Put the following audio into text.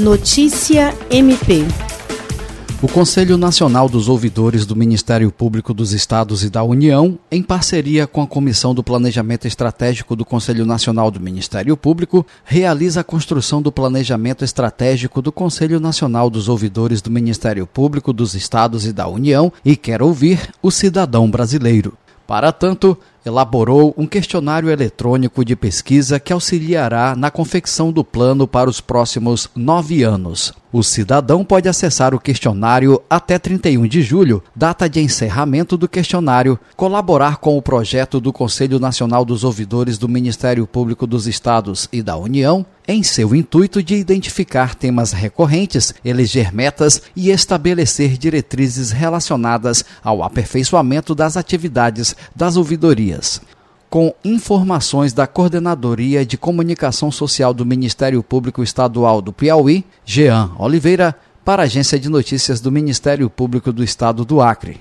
Notícia MP. O Conselho Nacional dos Ouvidores do Ministério Público dos Estados e da União, em parceria com a Comissão do Planejamento Estratégico do Conselho Nacional do Ministério Público, realiza a construção do Planejamento Estratégico do Conselho Nacional dos Ouvidores do Ministério Público dos Estados e da União e quer ouvir o cidadão brasileiro. Para tanto, elaborou um questionário eletrônico de pesquisa que auxiliará na confecção do plano para os próximos nove anos. O cidadão pode acessar o questionário até 31 de julho, data de encerramento do questionário, colaborar com o projeto do Conselho Nacional dos Ouvidores do Ministério Público dos Estados e da União, em seu intuito de identificar temas recorrentes, eleger metas e estabelecer diretrizes relacionadas ao aperfeiçoamento das atividades das ouvidorias com informações da Coordenadoria de Comunicação Social do Ministério Público Estadual do Piauí, Jean Oliveira, para a Agência de Notícias do Ministério Público do Estado do Acre.